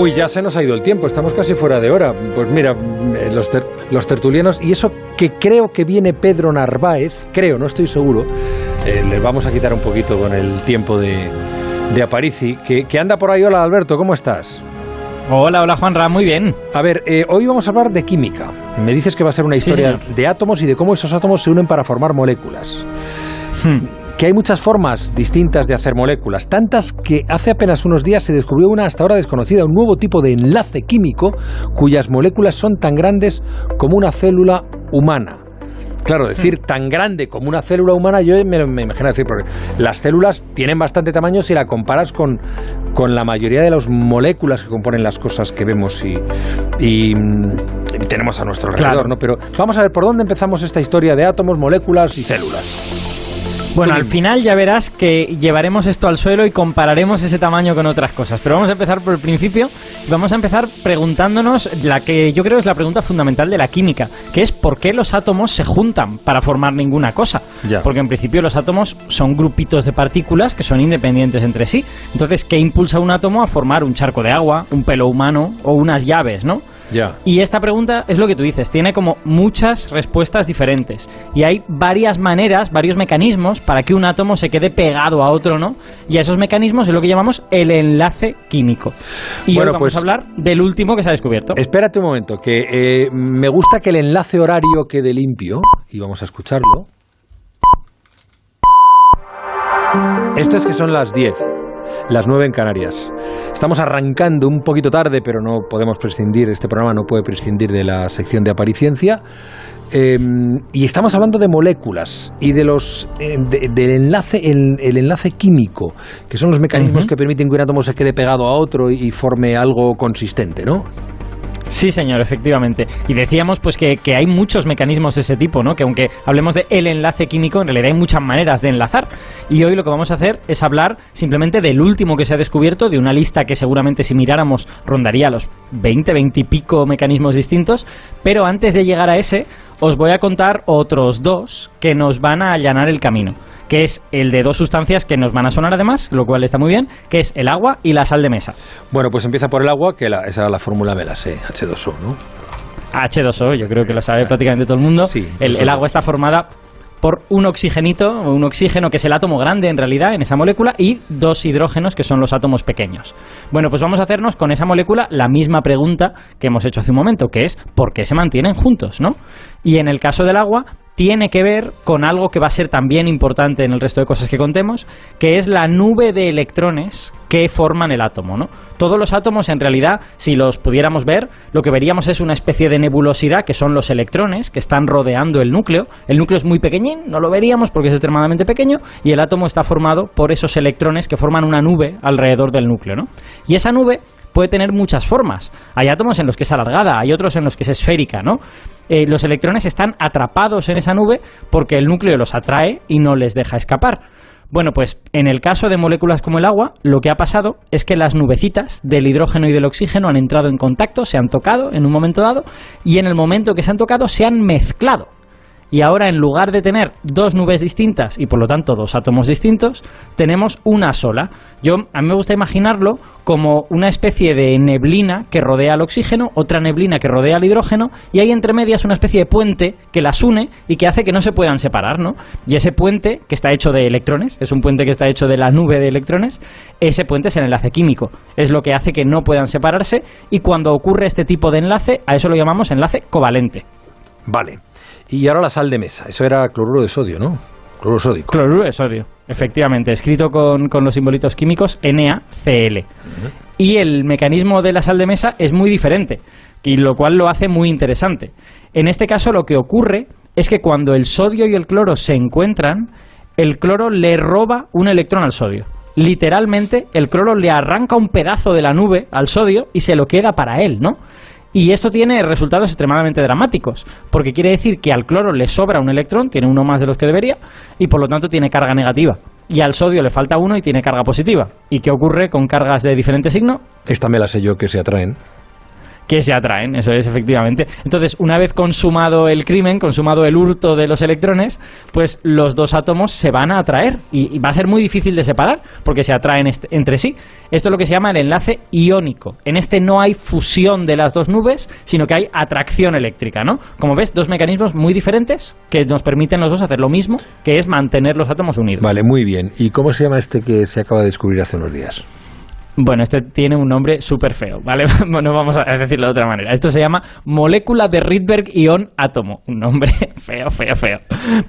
Uy, ya se nos ha ido el tiempo, estamos casi fuera de hora. Pues mira, eh, los, ter- los tertulianos, y eso que creo que viene Pedro Narváez, creo, no estoy seguro, eh, les vamos a quitar un poquito con el tiempo de, de Aparici, que, que anda por ahí. Hola Alberto, ¿cómo estás? Hola, hola Juanra, muy bien. A ver, eh, hoy vamos a hablar de química. Me dices que va a ser una historia de átomos y de cómo esos átomos se unen para formar moléculas. Hmm. Que hay muchas formas distintas de hacer moléculas, tantas que hace apenas unos días se descubrió una hasta ahora desconocida, un nuevo tipo de enlace químico cuyas moléculas son tan grandes como una célula humana. Claro, decir tan grande como una célula humana, yo me, me imagino decir, porque las células tienen bastante tamaño si la comparas con, con la mayoría de las moléculas que componen las cosas que vemos y, y, mm, y tenemos a nuestro alrededor, Claro. ¿no? Pero vamos a ver por dónde empezamos esta historia de átomos, moléculas y células. Bueno, al final ya verás que llevaremos esto al suelo y compararemos ese tamaño con otras cosas. Pero vamos a empezar por el principio y vamos a empezar preguntándonos la que yo creo es la pregunta fundamental de la química, que es por qué los átomos se juntan para formar ninguna cosa. Ya. Porque en principio los átomos son grupitos de partículas que son independientes entre sí. Entonces, ¿qué impulsa un átomo a formar un charco de agua, un pelo humano o unas llaves, no? Y esta pregunta es lo que tú dices, tiene como muchas respuestas diferentes. Y hay varias maneras, varios mecanismos para que un átomo se quede pegado a otro, ¿no? Y a esos mecanismos es lo que llamamos el enlace químico. Y Bueno, hoy vamos pues- a hablar del último que se ha descubierto. Espérate un momento, que eh, me gusta que el enlace horario quede limpio y vamos a escucharlo. Esto es que son las 10, las 9 en Canarias. Estamos arrancando un poquito tarde, pero no podemos prescindir, este programa no puede prescindir de la sección de apariciencia. Eh, y estamos hablando de moléculas y de los eh, de- del enlace el, el enlace químico que son los mecanismos que permiten que un átomo se quede pegado a otro y forme algo consistente, ¿no? Sí, señor, efectivamente. Y decíamos pues que, que hay muchos mecanismos de ese tipo, ¿no? Que aunque hablemos de el enlace químico, en realidad hay muchas maneras de enlazar. Y hoy lo que vamos a hacer es hablar simplemente del último que se ha descubierto, de una lista que seguramente si miráramos rondaría los 20, 20 y pico mecanismos distintos. Pero antes de llegar a ese, os voy a contar otros dos que nos van a allanar el camino. Que es el de dos sustancias que nos van a sonar además, lo cual está muy bien, que es el agua y la sal de mesa. Bueno, pues empieza por el agua, que la- esa era la fórmula me la sé, H2O, ¿no? H2O, yo creo que lo sabe prácticamente todo el mundo. Sí, el, el agua está formada por un oxigenito, un oxígeno que es el átomo grande en realidad en esa molécula y dos hidrógenos que son los átomos pequeños. Bueno, pues vamos a hacernos con esa molécula la misma pregunta que hemos hecho hace un momento, que es ¿por qué se mantienen juntos, no? Y en el caso del agua tiene que ver con algo que va a ser también importante en el resto de cosas que contemos, que es la nube de electrones que forman el átomo, ¿no? Todos los átomos, en realidad, si los pudiéramos ver, lo que veríamos es una especie de nebulosidad, que son los electrones que están rodeando el núcleo. El núcleo es muy pequeñín, no lo veríamos porque es extremadamente pequeño, y el átomo está formado por esos electrones que forman una nube alrededor del núcleo, ¿no? Y esa nube puede tener muchas formas. Hay átomos en los que es alargada, hay otros en los que es esférica, ¿no? Eh, los electrones están atrapados en esa nube porque el núcleo los atrae y no les deja escapar. Bueno, pues en el caso de moléculas como el agua, lo que ha pasado es que las nubecitas del hidrógeno y del oxígeno han entrado en contacto, se han tocado en un momento dado, y en el momento que se han tocado se han mezclado. Y ahora, en lugar de tener dos nubes distintas y por lo tanto dos átomos distintos, tenemos una sola. Yo, a mí me gusta imaginarlo como una especie de neblina que rodea al oxígeno, otra neblina que rodea al hidrógeno, y hay entre medias una especie de puente que las une y que hace que no se puedan separar, ¿no? Y ese puente, que está hecho de electrones, es un puente que está hecho de la nube de electrones, ese puente es el enlace químico. Es lo que hace que no puedan separarse, y cuando ocurre este tipo de enlace, a eso lo llamamos enlace covalente. Vale. Y ahora la sal de mesa. Eso era cloruro de sodio, ¿no? Cloruro sódico. Cloruro de sodio, efectivamente, escrito con, con los simbolitos químicos NaCl. Y el mecanismo de la sal de mesa es muy diferente, y lo cual lo hace muy interesante. En este caso lo que ocurre es que cuando el sodio y el cloro se encuentran, el cloro le roba un electrón al sodio. Literalmente, el cloro le arranca un pedazo de la nube al sodio y se lo queda para él, ¿no? Y esto tiene resultados extremadamente dramáticos, porque quiere decir que al cloro le sobra un electrón, tiene uno más de los que debería, y por lo tanto tiene carga negativa. Y al sodio le falta uno y tiene carga positiva. ¿Y qué ocurre con cargas de diferente signo? Esta me la sé yo que se atraen. Que se atraen, eso es efectivamente. Entonces, una vez consumado el crimen, consumado el hurto de los electrones, pues los dos átomos se van a atraer y, va a ser muy difícil de separar porque se atraen entre sí. Esto es lo que se llama el enlace iónico. En este no hay fusión de las dos nubes, sino que hay atracción eléctrica, ¿no? Como ves, dos mecanismos muy diferentes que nos permiten los dos hacer lo mismo, que es mantener los átomos unidos. Vale, muy bien. ¿Y cómo se llama este que se acaba de descubrir hace unos días? Bueno, este tiene un nombre súper feo, ¿vale? no vamos a decirlo de otra manera. Esto se llama molécula de Rydberg-ion átomo. Un nombre feo, feo, feo.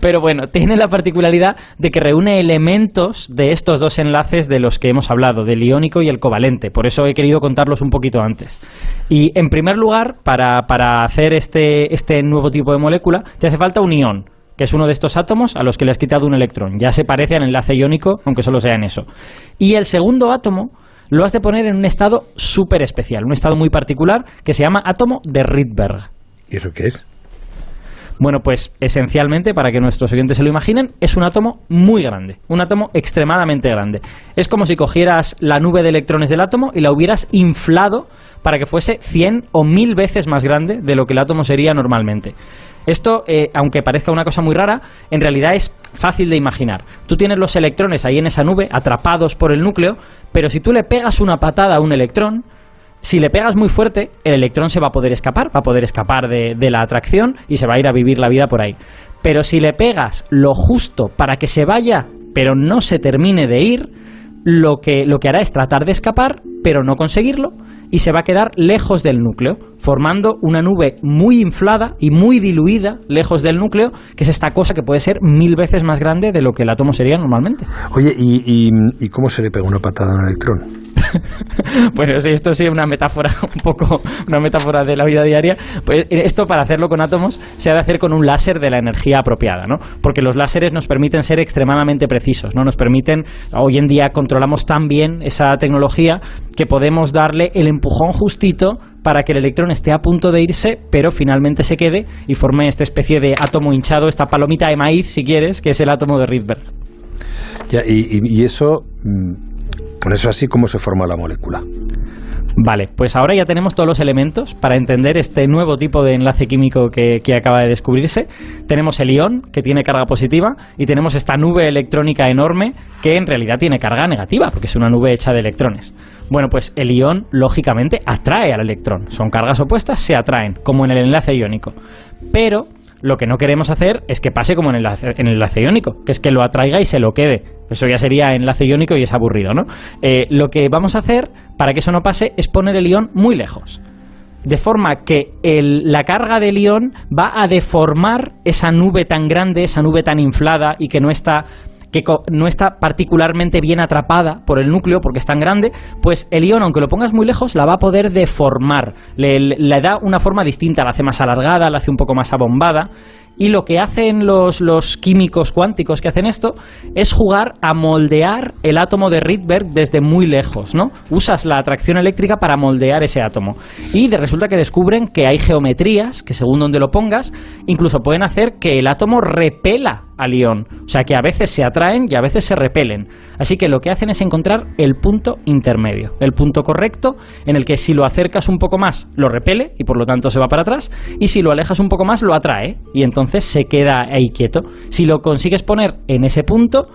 Pero bueno, tiene la particularidad de que reúne elementos de estos dos enlaces de los que hemos hablado, del iónico y el covalente. Por eso he querido contarlos un poquito antes. Y en primer lugar, para, para hacer este, este nuevo tipo de molécula, te hace falta un ión que es uno de estos átomos a los que le has quitado un electrón. Ya se parece al enlace iónico, aunque solo sea en eso. Y el segundo átomo lo has de poner en un estado súper especial, un estado muy particular que se llama átomo de Rydberg. ¿Y eso qué es? Bueno, pues esencialmente, para que nuestros oyentes se lo imaginen, es un átomo muy grande, un átomo extremadamente grande. Es como si cogieras la nube de electrones del átomo y la hubieras inflado para que fuese 100 o 1000 veces más grande de lo que el átomo sería normalmente. Esto, eh, aunque parezca una cosa muy rara, en realidad es fácil de imaginar. Tú tienes los electrones ahí en esa nube, atrapados por el núcleo, pero si tú le pegas una patada a un electrón, si le pegas muy fuerte, el electrón se va a poder escapar, va a poder escapar de, de, la atracción y se va a ir a vivir la vida por ahí. Pero si le pegas lo justo para que se vaya, pero no se termine de ir, lo que, lo que hará es tratar de escapar, pero no conseguirlo, y se va a quedar lejos del núcleo, formando una nube muy inflada y muy diluida lejos del núcleo, que es esta cosa que puede ser mil veces más grande de lo que el átomo sería normalmente. Oye, ¿y, y cómo se le pega una patada a un electrón? bueno, si esto sí es una metáfora, un poco una metáfora de la vida diaria, pues esto para hacerlo con átomos se ha de hacer con un láser de la energía apropiada, ¿no? Porque los láseres nos permiten ser extremadamente precisos, ¿no? Nos permiten, hoy en día controlamos tan bien esa tecnología que podemos darle el empujón justito para que el electrón esté a punto de irse, pero finalmente se quede y forme esta especie de átomo hinchado, esta palomita de maíz, si quieres, que es el átomo de Rydberg. Ya, y, y eso mm, por eso así como se forma la molécula. Vale, pues ahora ya tenemos todos los elementos para entender este nuevo tipo de enlace químico que, acaba de descubrirse. Tenemos el ión, que tiene carga positiva, y tenemos esta nube electrónica enorme, que en realidad tiene carga negativa, porque es una nube hecha de electrones. Bueno, pues el ión, lógicamente, atrae al electrón. Son cargas opuestas, se atraen, como en el enlace iónico. Pero lo que no queremos hacer es que pase como en el, enlace, iónico, que es que lo atraiga y se lo quede. Eso ya sería enlace iónico y es aburrido, ¿no? Eh, lo que vamos a hacer para que eso no pase es poner el ión muy lejos. De forma que la carga del ión va a deformar esa nube tan grande, esa nube tan inflada y que no está que no está particularmente bien atrapada por el núcleo porque es tan grande, pues el ion, aunque lo pongas muy lejos, la va a poder deformar. Le, da una forma distinta, la hace más alargada, la hace un poco más abombada. Y lo que hacen los, los químicos cuánticos que hacen esto es jugar a moldear el átomo de Rydberg desde muy lejos, ¿no? Usas la atracción eléctrica para moldear ese átomo. Y de resulta que descubren que hay geometrías que según donde lo pongas, incluso pueden hacer que el átomo repela al ion. O sea que a veces se atraen y a veces se repelen. Así que lo que hacen es encontrar el punto intermedio, el punto correcto en el que si lo acercas un poco más lo repele y por lo tanto se va para atrás y si lo alejas un poco más lo atrae y entonces se queda ahí quieto. Si lo consigues poner en ese punto,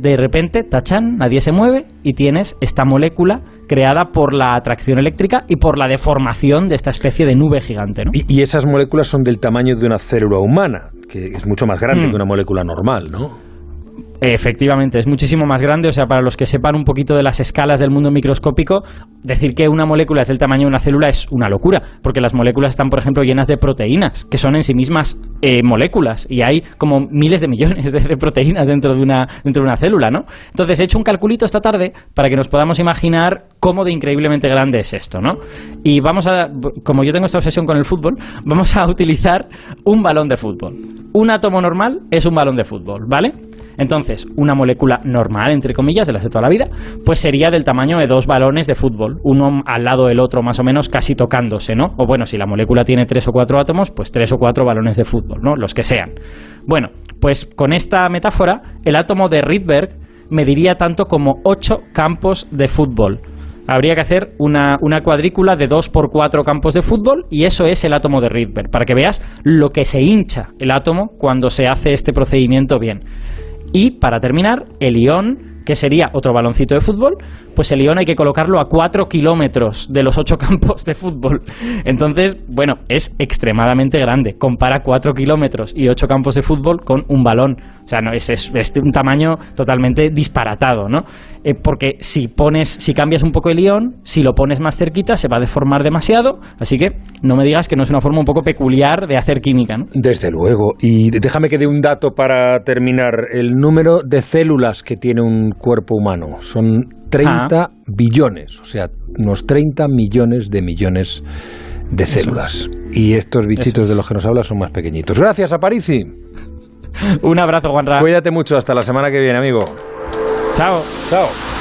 de repente, tachan, nadie se mueve y tienes esta molécula creada por la atracción eléctrica y por la deformación de esta especie de nube gigante. Y, esas moléculas son del tamaño de una célula humana, que es mucho más grande mm. que una molécula normal, ¿no? Efectivamente, es muchísimo más grande. O sea, para los que sepan un poquito de las escalas del mundo microscópico, decir que una molécula es del tamaño de una célula es una locura, porque las moléculas están, por ejemplo, llenas de proteínas, que son en sí mismas eh, moléculas, y hay como miles de millones de, proteínas dentro de, una, dentro de una célula, ¿no? Entonces, he hecho un calculito esta tarde para que nos podamos imaginar cómo de increíblemente grande es esto, ¿no? Y vamos a, como yo tengo esta obsesión con el fútbol, vamos a utilizar un balón de fútbol. Un átomo normal es un balón de fútbol, ¿vale? Entonces, una molécula normal, entre comillas, de las de toda la vida, pues sería del tamaño de dos balones de fútbol, uno al lado del otro, más o menos, casi tocándose, ¿no? O bueno, si la molécula tiene tres o cuatro átomos, pues tres o cuatro balones de fútbol, ¿no? Los que sean. Bueno, pues con esta metáfora, el átomo de Rydberg mediría tanto como ocho campos de fútbol. habría que hacer una, cuadrícula de 2 por 4 campos de fútbol y eso es el átomo de Rydberg, para que veas lo que se hincha el átomo cuando se hace este procedimiento bien. Y para terminar, el ión, que sería otro baloncito de fútbol, pues el ión hay que colocarlo a 4 kilómetros de los 8 campos de fútbol. Entonces, bueno, es extremadamente grande. Compara 4 kilómetros y 8 campos de fútbol con un balón. O sea, no, es, es, es un tamaño totalmente disparatado, ¿no? Eh, porque si pones, si cambias un poco el ión, si lo pones más cerquita, se va a deformar demasiado. Así que no me digas que no es una forma un poco peculiar de hacer química, ¿no? Desde luego. Y déjame que dé un dato para terminar. El número de células que tiene un cuerpo humano son 30 Ah. billones, o sea, unos 30 millones de millones de Eso células. Y estos bichitos es. de los que nos hablas son más pequeñitos. Gracias, Aparici. Un abrazo, Juanra. Cuídate mucho. Hasta la semana que viene, amigo. Chao. Chao.